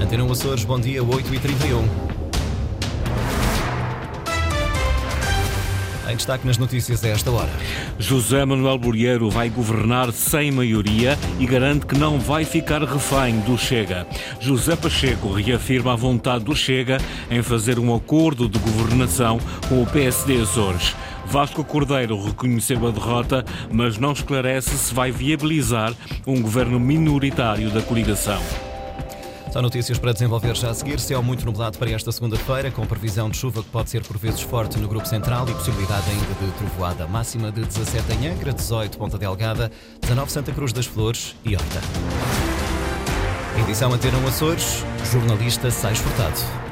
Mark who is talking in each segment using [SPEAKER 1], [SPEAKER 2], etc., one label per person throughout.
[SPEAKER 1] Antena Açores, bom dia, 8h31. Em destaque nas notícias a esta hora.
[SPEAKER 2] José Manuel Bolheiro vai governar sem maioria e garante que não vai ficar refém do Chega. José Pacheco reafirma a vontade do Chega em fazer um acordo de governação com o PSD Açores. Vasco Cordeiro reconheceu a derrota, mas não esclarece se vai viabilizar um governo minoritário da coligação.
[SPEAKER 1] São notícias para desenvolver já a seguir. Céu muito nublado para esta segunda-feira, com previsão de chuva que pode ser por vezes forte no grupo central e possibilidade ainda de trovoada. Máxima de 17 em Angra, 18 Ponta Delgada, 19 Santa Cruz das Flores e Horta. Edição Antena Açores, jornalista Sais Furtado.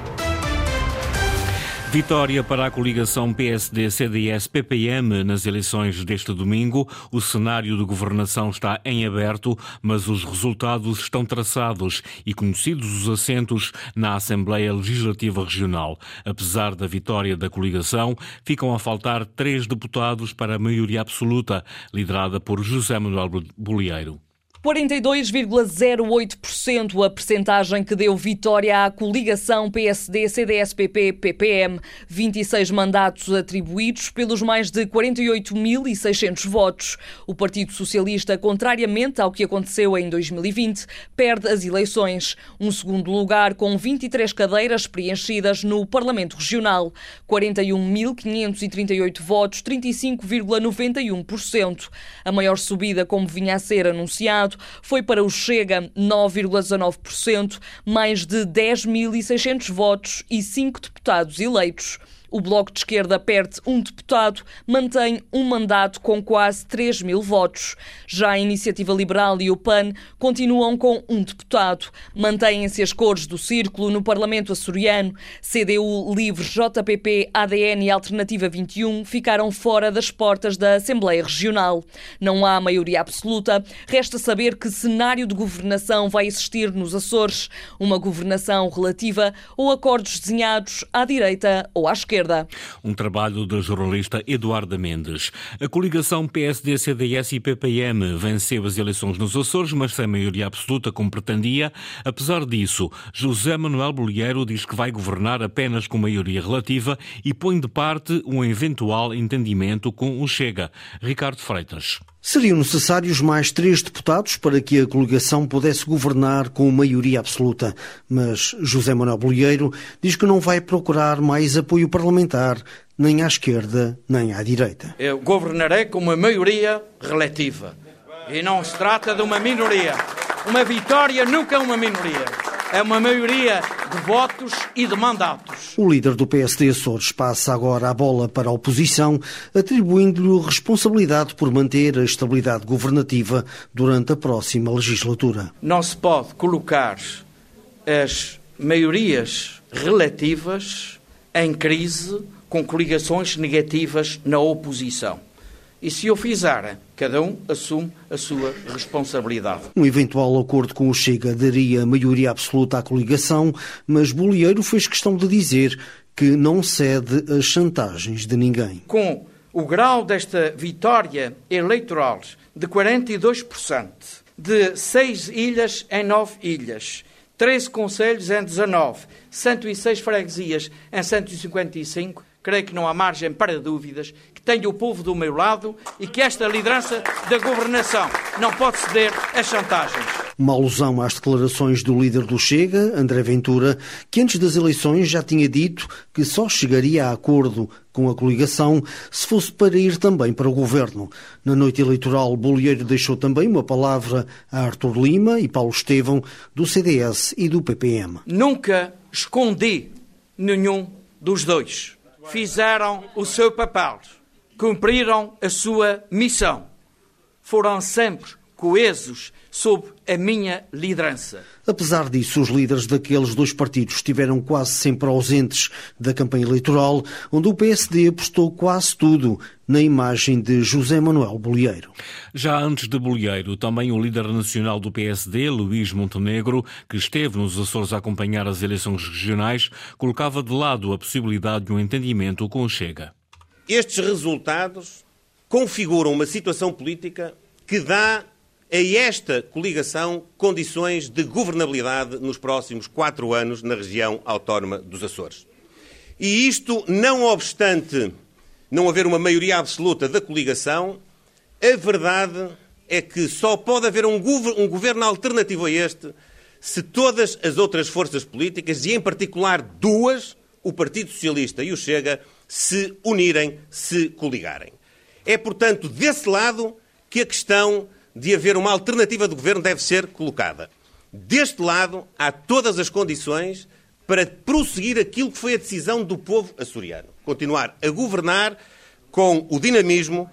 [SPEAKER 2] Vitória para a coligação PSD-CDS-PPM nas eleições deste domingo. O cenário de governação está em aberto, mas os resultados estão traçados e conhecidos os assentos na Assembleia Legislativa Regional. Apesar da vitória da coligação, ficam a faltar três deputados para a maioria absoluta, liderada por José Manuel Bolieiro.
[SPEAKER 3] 42,08% a percentagem que deu vitória à coligação PSD-CDS-PP-PPM. 26 mandatos atribuídos pelos mais de 48.600 votos. O Partido Socialista, contrariamente ao que aconteceu em 2020, perde as eleições. Um segundo lugar com 23 cadeiras preenchidas no Parlamento Regional. 41.538 votos, 35,91%. A maior subida, como vinha a ser anunciado, foi para o Chega 9,19%, mais de 10.600 votos e 5 deputados eleitos. O Bloco de Esquerda perde um deputado, mantém um mandato com quase 3 mil votos. Já a Iniciativa Liberal e o PAN continuam com um deputado. Mantêm-se as cores do círculo no Parlamento açoriano. CDU, Livre, JPP, ADN e Alternativa 21 ficaram fora das portas da Assembleia Regional. Não há maioria absoluta. Resta saber que cenário de governação vai existir nos Açores. Uma governação relativa ou acordos desenhados à direita ou à esquerda esquerda.
[SPEAKER 2] Um trabalho da jornalista Eduarda Mendes. A coligação PSD, CDS e PPM venceu as eleições nos Açores, mas sem maioria absoluta como pretendia. Apesar disso, José Manuel Bolheiro diz que vai governar apenas com maioria relativa e põe de parte um eventual entendimento com o Chega. Ricardo Freitas.
[SPEAKER 4] Seriam necessários mais três deputados para que a coligação pudesse governar com maioria absoluta, mas José Manuel Bolheiro diz que não vai procurar mais apoio parlamentar, nem à esquerda, nem à direita.
[SPEAKER 5] Eu governarei com uma maioria relativa. E não se trata de uma minoria. Uma vitória nunca é uma minoria é uma maioria de votos e de mandatos.
[SPEAKER 4] O líder do PSD Açores passa agora a bola para a oposição, atribuindo-lhe responsabilidade por manter a estabilidade governativa durante a próxima legislatura.
[SPEAKER 5] Não se pode colocar as maiorias relativas em crise com coligações negativas na oposição. E se o fizer, cada um assume a sua responsabilidade.
[SPEAKER 4] Um eventual acordo com o Chega daria maioria absoluta à coligação, mas Bolieiro fez questão de dizer que não cede às chantagens de ninguém.
[SPEAKER 5] Com o grau desta vitória eleitoral de 42%, de 6 ilhas em 9 ilhas, 13 conselhos em 19, 106 freguesias em 155, creio que não há margem para dúvidas tenho o povo do meu lado e que esta liderança da governação não pode ceder a chantagens.
[SPEAKER 4] Uma alusão às declarações do líder do Chega, André Ventura, que antes das eleições já tinha dito que só chegaria a acordo com a coligação se fosse para ir também para o governo. Na noite eleitoral, Bolieiro deixou também uma palavra a Artur Lima e Paulo Estevão, do CDS e do PPM.
[SPEAKER 5] Nunca escondi nenhum dos dois. Fizeram o seu papel cumpriram a sua missão. Foram sempre coesos sob a minha liderança.
[SPEAKER 4] Apesar disso, os líderes daqueles dois partidos estiveram quase sempre ausentes da campanha eleitoral, onde o PSD apostou quase tudo na imagem de José Manuel Bolieiro.
[SPEAKER 2] Já antes de Bolieiro, também o líder nacional do PSD, Luís Montenegro, que esteve nos Açores a acompanhar as eleições regionais, colocava de lado a possibilidade de um entendimento com o Chega.
[SPEAKER 6] Estes resultados configuram uma situação política que dá a esta coligação condições de governabilidade nos próximos quatro anos na região autónoma dos Açores. E isto, não obstante não haver uma maioria absoluta da coligação, a verdade é que só pode haver um, governo alternativo a este se todas as outras forças políticas, e em particular duas, o Partido Socialista e o Chega, se unirem, se coligarem. É, portanto, desse lado que a questão de haver uma alternativa de governo deve ser colocada. Deste lado, há todas as condições para prosseguir aquilo que foi a decisão do povo açoriano. Continuar a governar com o dinamismo,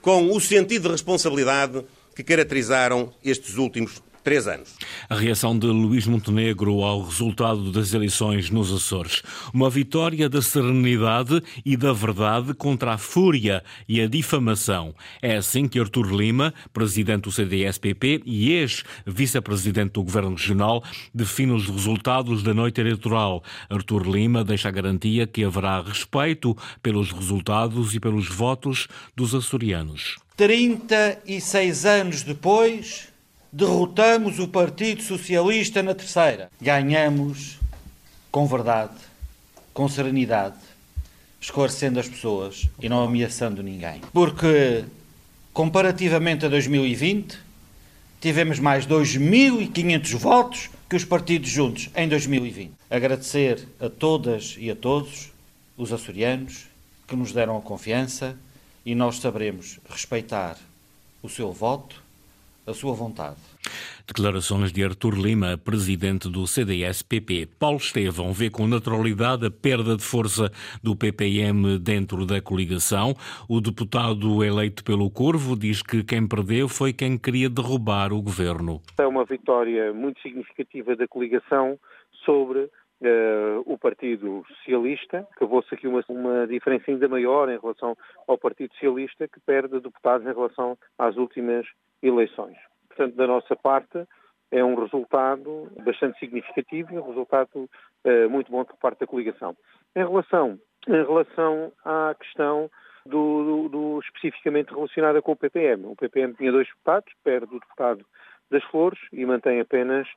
[SPEAKER 6] com o sentido de responsabilidade que caracterizaram estes últimos três anos.
[SPEAKER 2] A reação de Luís Montenegro ao resultado das eleições nos Açores. Uma vitória da serenidade e da verdade contra a fúria e a difamação. É assim que Artur Lima, presidente do CDS-PP e ex-vice-presidente do Governo Regional, define os resultados da noite eleitoral. Artur Lima deixa a garantia que haverá respeito pelos resultados e pelos votos dos açorianos.
[SPEAKER 7] 36 anos depois, derrotamos o Partido Socialista na terceira. Ganhamos com verdade, com serenidade, esclarecendo as pessoas e não ameaçando ninguém. Porque, comparativamente a 2020, tivemos mais 2.500 votos que os partidos juntos em 2020. Agradecer a todas e a todos os açorianos que nos deram a confiança e nós saberemos respeitar o seu voto a sua vontade.
[SPEAKER 2] Declarações de Artur Lima, presidente do CDS-PP. Paulo Estevão vê com naturalidade a perda de força do PPM dentro da coligação. O deputado eleito pelo Corvo diz que quem perdeu foi quem queria derrubar o governo.
[SPEAKER 8] É uma vitória muito significativa da coligação sobre Uh, o Partido Socialista, que se aqui uma, uma diferença ainda maior em relação ao Partido Socialista, que perde deputados em relação às últimas eleições. Portanto, da nossa parte, é um resultado bastante significativo e um resultado uh, muito bom por parte da coligação. Em relação, em relação à questão do, do, do, especificamente relacionada com o PPM. O PPM tinha dois deputados, perde o deputado das Flores e mantém apenas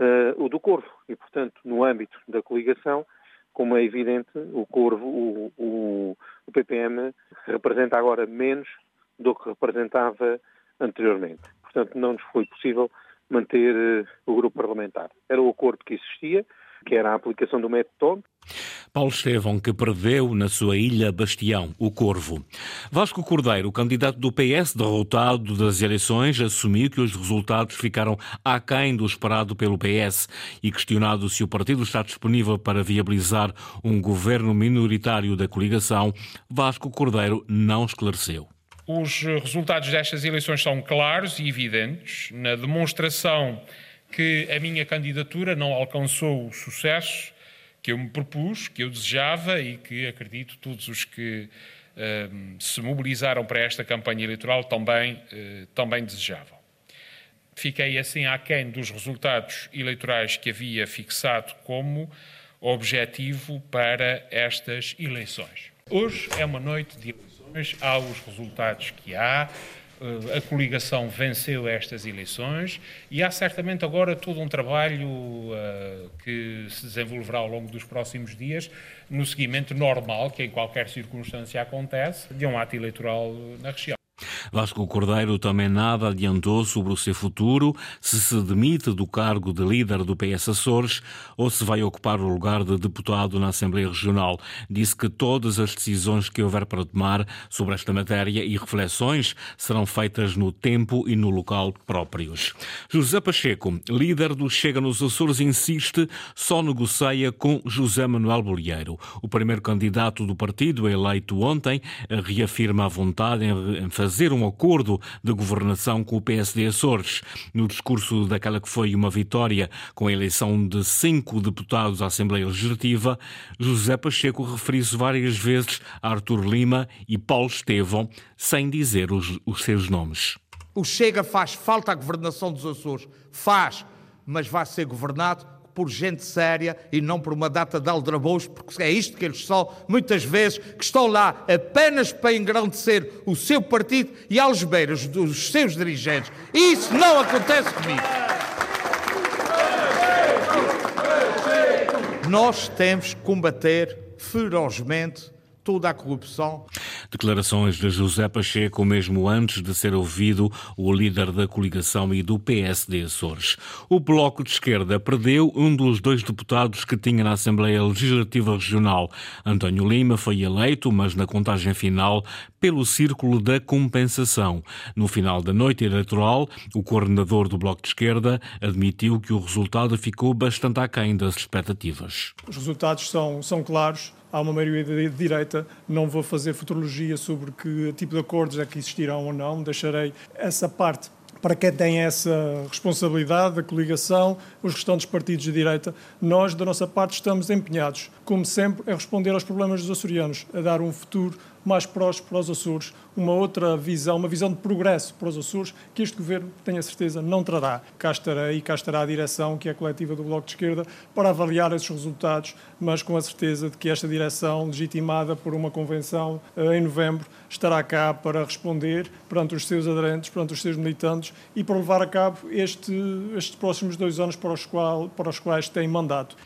[SPEAKER 8] uh, o do Corvo. E, portanto, no âmbito da coligação, como é evidente, o Corvo, o, o, o PPM, representa agora menos do que representava anteriormente. Portanto, não nos foi possível manter uh, o grupo parlamentar. Era o acordo que existia, que era a aplicação do método
[SPEAKER 2] Paulo Estevão, que perdeu na sua ilha Bastião, o Corvo. Vasco Cordeiro, candidato do PS derrotado das eleições, assumiu que os resultados ficaram aquém do esperado pelo PS e questionado se o partido está disponível para viabilizar um governo minoritário da coligação, Vasco Cordeiro não esclareceu.
[SPEAKER 9] Os resultados destas eleições são claros e evidentes na demonstração que a minha candidatura não alcançou o sucesso que eu me propus, que eu desejava e que acredito todos os que uh, se mobilizaram para esta campanha eleitoral também, uh, também desejavam. Fiquei assim aquém dos resultados eleitorais que havia fixado como objetivo para estas eleições. Hoje é uma noite de eleições, há os resultados que há, a coligação venceu estas eleições e há certamente agora todo um trabalho uh, que se desenvolverá ao longo dos próximos dias no seguimento normal, que em qualquer circunstância acontece, de um ato eleitoral na região.
[SPEAKER 2] Vasco Cordeiro também nada adiantou sobre o seu futuro, se se demite do cargo de líder do PS Açores ou se vai ocupar o lugar de deputado na Assembleia Regional. Disse que todas as decisões que houver para tomar sobre esta matéria e reflexões serão feitas no tempo e no local próprios. José Pacheco, líder do Chega nos Açores, insiste só negocia com José Manuel Bolieiro. O primeiro candidato do partido, eleito ontem, reafirma a vontade em fazer um acordo de governação com o PSD Açores. No discurso daquela que foi uma vitória com a eleição de cinco deputados à Assembleia Legislativa, José Pacheco referiu-se várias vezes a Artur Lima e Paulo Estevão, sem dizer os, os seus nomes.
[SPEAKER 10] O Chega faz falta à governação dos Açores. Faz, mas vai ser governado por gente séria e não por uma data de aldrabouços, porque é isto que eles são, muitas vezes, que estão lá apenas para engrandecer o seu partido e aos beiras dos seus dirigentes. Isso não acontece comigo. Nós temos que combater ferozmente toda a corrupção.
[SPEAKER 2] Declarações de José Pacheco, mesmo antes de ser ouvido o líder da coligação e do PSD Açores. O Bloco de Esquerda perdeu um dos dois deputados que tinha na Assembleia Legislativa Regional. António Lima foi eleito, mas na contagem final, pelo Círculo da Compensação. No final da noite eleitoral, o coordenador do Bloco de Esquerda admitiu que o resultado ficou bastante aquém das expectativas.
[SPEAKER 11] Os resultados são, são claros há uma maioria de direita. Não vou fazer futurologia sobre que tipo de acordos é que existirão ou não, deixarei essa parte para quem tem essa responsabilidade da coligação, os restantes partidos de direita. Nós, da nossa parte, estamos empenhados, como sempre, a responder aos problemas dos açorianos, a dar um futuro mais próspero para os Açores, uma outra visão, uma visão de progresso para os Açores, que este governo, tenho a certeza, não trará. Cá estará e cá estará a direção, que é a coletiva do Bloco de Esquerda, para avaliar esses resultados, mas com a certeza de que esta direção, legitimada por uma convenção eh, em novembro, estará cá para responder perante os seus aderentes, perante os seus militantes e para levar a cabo este, estes próximos dois anos para os, qual, para os quais tem mandato.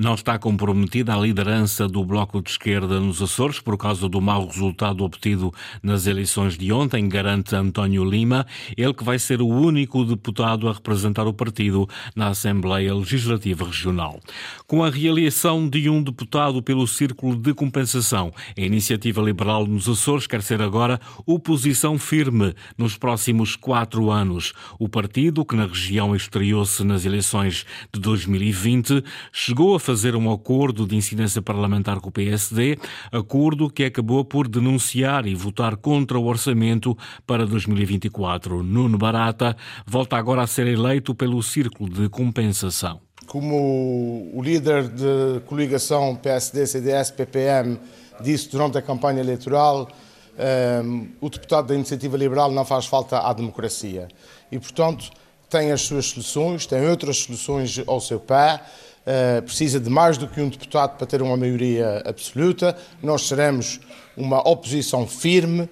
[SPEAKER 2] Não está comprometida a liderança do Bloco de Esquerda nos Açores por causa do mau resultado obtido nas eleições de ontem, garante António Lima, ele que vai ser o único deputado a representar o partido na Assembleia Legislativa Regional. Com a reeleição de um deputado pelo Círculo de Compensação, a Iniciativa Liberal nos Açores quer ser agora oposição firme nos próximos quatro anos. O partido, que na região estreou-se nas eleições de 2020, chegou a fazer um acordo de incidência parlamentar com o PSD, acordo que acabou por denunciar e votar contra o orçamento para 2024. Nuno Barata volta agora a ser eleito pelo Círculo de Compensação.
[SPEAKER 12] Como o líder de coligação PSD-CDS-PPM disse durante a campanha eleitoral, um, ehm, o deputado da Iniciativa Liberal não faz falta à democracia. E, portanto, tem as suas soluções, tem outras soluções ao seu pé. Eh, precisa de mais do que um deputado para ter uma maioria absoluta. Nós seremos uma oposição firme,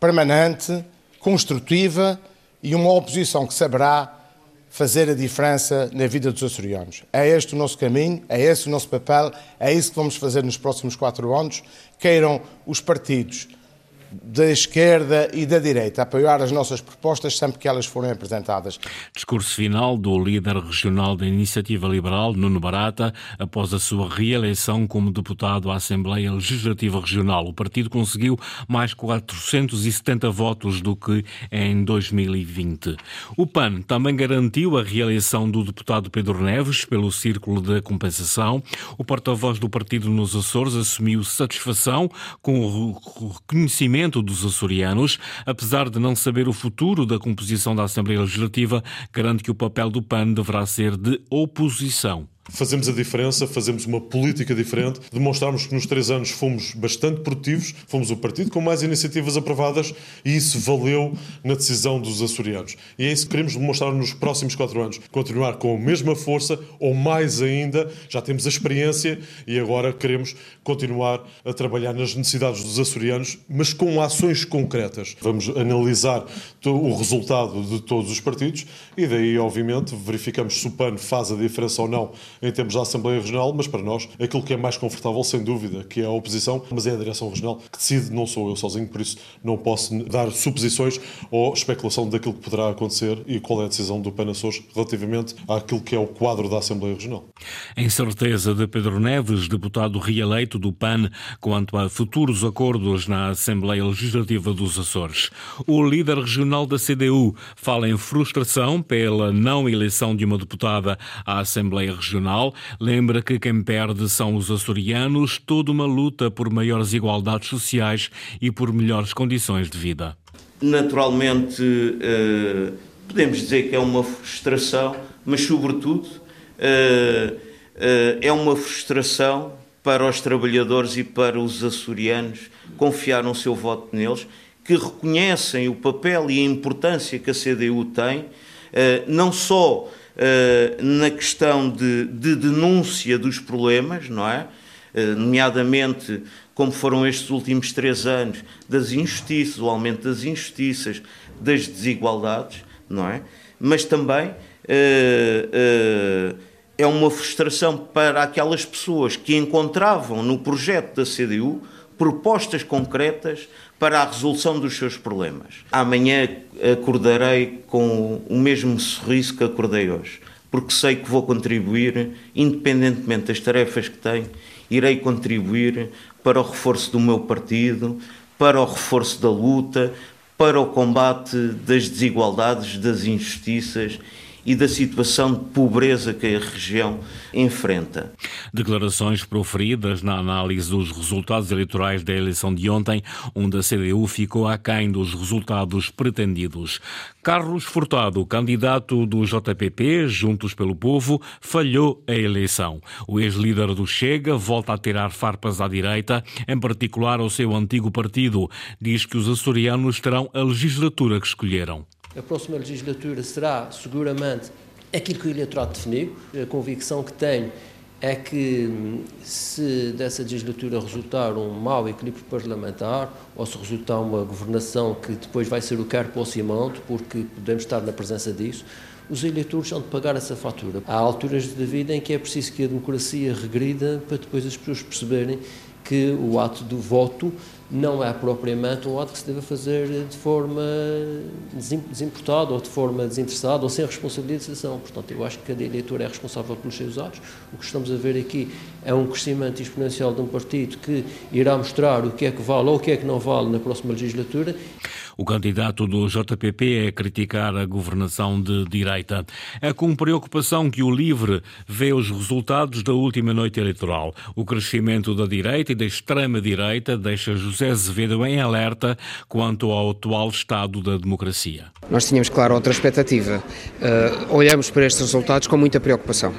[SPEAKER 12] permanente, construtiva e uma oposição que saberá fazer a diferença na vida dos açorianos. É este o nosso caminho, é esse o nosso papel, é isso que vamos fazer nos próximos quatro anos. Queiram os partidos da esquerda e da direita apoiar as nossas propostas sempre que elas forem apresentadas.
[SPEAKER 2] Discurso final do líder regional da Iniciativa Liberal, Nuno Barata, após a sua reeleição como deputado à Assembleia Legislativa Regional. O partido conseguiu mais 470 votos do que em 2020. O PAN também garantiu a reeleição do deputado Pedro Neves pelo Círculo da Compensação. O porta-voz do partido nos Açores assumiu satisfação com o reconhecimento dos açorianos, apesar de não saber o futuro da composição da Assembleia Legislativa, garante que o papel do PAN deverá ser de oposição
[SPEAKER 13] fazemos a diferença, fazemos uma política diferente, demonstramos que nos três anos fomos bastante produtivos, fomos o partido com mais iniciativas aprovadas e isso valeu na decisão dos açorianos. E é isso que queremos demonstrar nos próximos quatro anos. Continuar com a mesma força ou mais ainda, já temos a experiência e agora queremos continuar a trabalhar nas necessidades dos açorianos, mas com ações concretas. Vamos analisar o resultado de todos os partidos e daí, obviamente, verificamos se o PAN faz a diferença ou não em termos da Assembleia Regional, mas para nós aquilo que é mais confortável, sem dúvida, que é a oposição, mas é a direção regional que decide, não sou eu sozinho, por isso não posso dar suposições ou especulação daquilo que poderá acontecer e qual é a decisão do PAN Açores relativamente àquilo que é o quadro da Assembleia Regional.
[SPEAKER 2] Em certeza de Pedro Neves, deputado reeleito do PAN, quanto a futuros acordos na Assembleia Legislativa dos Açores. O líder regional da CDU fala em frustração pela não eleição de uma deputada à Assembleia Regional Nacional lembra que quem perde são os açorianos, toda uma luta por maiores igualdades sociais e por melhores condições de vida.
[SPEAKER 14] Naturalmente, eh, podemos dizer que é uma frustração, mas, sobretudo, eh, eh, é uma frustração para os trabalhadores e para os açorianos confiar o seu voto neles, que reconhecem o papel e a importância que a CDU tem, não só na questão de, de, denúncia dos problemas, não é? nomeadamente como foram estes últimos três anos, das injustiças, o aumento das injustiças, das desigualdades, não é? Mas também uh, uh, é uma frustração para aquelas pessoas que encontravam no projeto da CDU propostas concretas para a resolução dos seus problemas. Amanhã acordarei com o mesmo sorriso que acordei hoje, porque sei que vou contribuir, independentemente das tarefas que tenho, irei contribuir para o reforço do meu partido, para o reforço da luta, para o combate das desigualdades, das injustiças e da situação de pobreza que a região enfrenta.
[SPEAKER 2] Declarações proferidas na análise dos resultados eleitorais da eleição de ontem, onde a CDU ficou aquém dos resultados pretendidos. Carlos Furtado, candidato do JPP, Juntos pelo Povo, falhou a eleição. O ex-líder do Chega volta a tirar farpas à direita, em particular ao seu antigo partido. Diz que os açorianos terão a legislatura que escolheram
[SPEAKER 15] a próxima legislatura será seguramente aquilo que o eleitorado definiu. A convicção que tenho é que se dessa legislatura resultar um mau equilíbrio parlamentar ou se resultar uma governação que depois vai ser o quer para o cimento, porque podemos estar na presença disso, os eleitores vão de pagar essa fatura. Há alturas da vida em que é preciso que a democracia regrida para depois as pessoas perceberem que o ato do voto não é propriamente um ato que se deve fazer de forma desimportada ou de forma desinteressada ou sem responsabilização. Portanto, eu acho que cada eleitor é responsável pelos seus atos. O que estamos a ver aqui é um crescimento exponencial de um partido que irá mostrar o que é que vale ou o que é que não vale na próxima legislatura.
[SPEAKER 2] O candidato do JPP é criticar a governação de direita. É com preocupação que o LIVRE vê os resultados da última noite eleitoral. O crescimento da direita e da extrema-direita deixa José Azevedo em alerta quanto ao atual estado da democracia.
[SPEAKER 16] Nós tínhamos, claro, outra expectativa. Uh, olhamos para estes resultados com muita preocupação.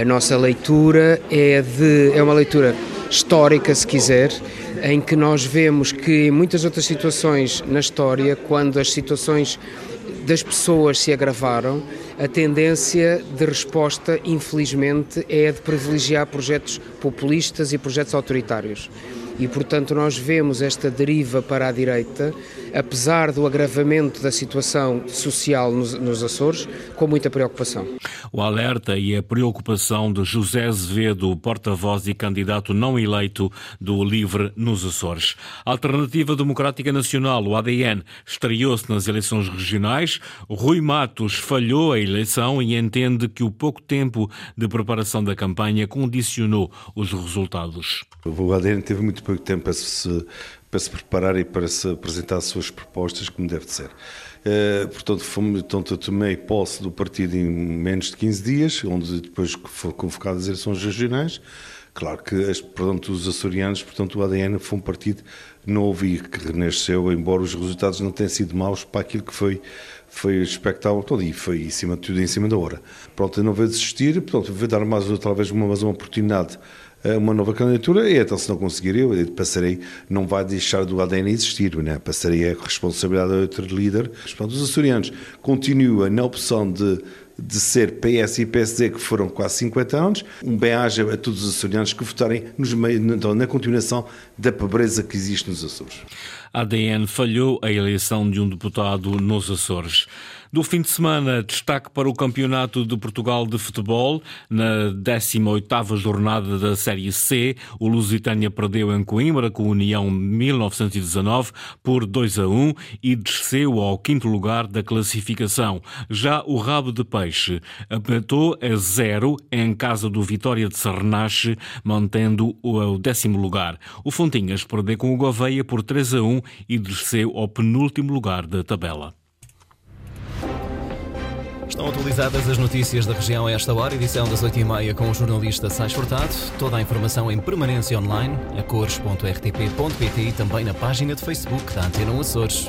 [SPEAKER 16] A nossa leitura é, de, é uma leitura histórica, se quiser, em que nós vemos que em muitas outras situações na história, quando as situações das pessoas se agravaram, a tendência de resposta, infelizmente, é a de privilegiar projetos populistas e projetos autoritários. E, portanto, nós vemos esta deriva para a direita, apesar do agravamento da situação social nos, nos Açores, com muita preocupação.
[SPEAKER 2] O alerta e a preocupação de José Azevedo, porta-voz e candidato não eleito do LIVRE nos Açores. A Alternativa Democrática Nacional, o ADN, estreou-se nas eleições regionais. Rui Matos falhou a eleição e entende que o pouco tempo de preparação da campanha condicionou os resultados.
[SPEAKER 17] O ADN teve muito pouco tempo para se, para se preparar e para se apresentar as suas propostas, como deve de ser. Uh, portanto, fomos, portanto, eu tomei posse do partido em menos de 15 dias, onde depois foram convocadas as eleições regionais. Claro que portanto, os açorianos, portanto, o ADN foi um partido novo e que renasceu, embora os resultados não tenham sido maus para aquilo que foi foi expectável todo e foi em cima de tudo em cima da hora. Pronto, eu não vou desistir, portanto, vou dar mais talvez uma, mais uma oportunidade uma nova candidatura e então se não conseguir eu, passarei, não vai deixar do ADN existir, né? passarei a responsabilidade a outro líder. Os açorianos continuam na opção de de ser PS e PSD, que foram quase 50 anos, um bem-aja a todos os açorianos que votarem nos então, na continuação da pobreza que existe nos Açores.
[SPEAKER 2] ADN falhou a eleição de um deputado nos Açores. Do fim de semana, destaque para o Campeonato de Portugal de Futebol. Na 18ª jornada da Série C, o Lusitânia perdeu em Coimbra com a União 1919 por 2 a 1 e desceu ao quinto lugar da classificação. Já o Rabo de Peixe apertou a zero em casa do Vitória de Sarnache, mantendo o décimo lugar. O Fontinhas perdeu com o Gouveia por 3 a 1 e desceu ao penúltimo lugar da tabela.
[SPEAKER 1] Estão atualizadas as notícias da região a esta hora, edição das 8h30 com o jornalista Sais Furtado. Toda a informação em permanência online, a cores.rtp.pt e também na página de Facebook da Antena Açores.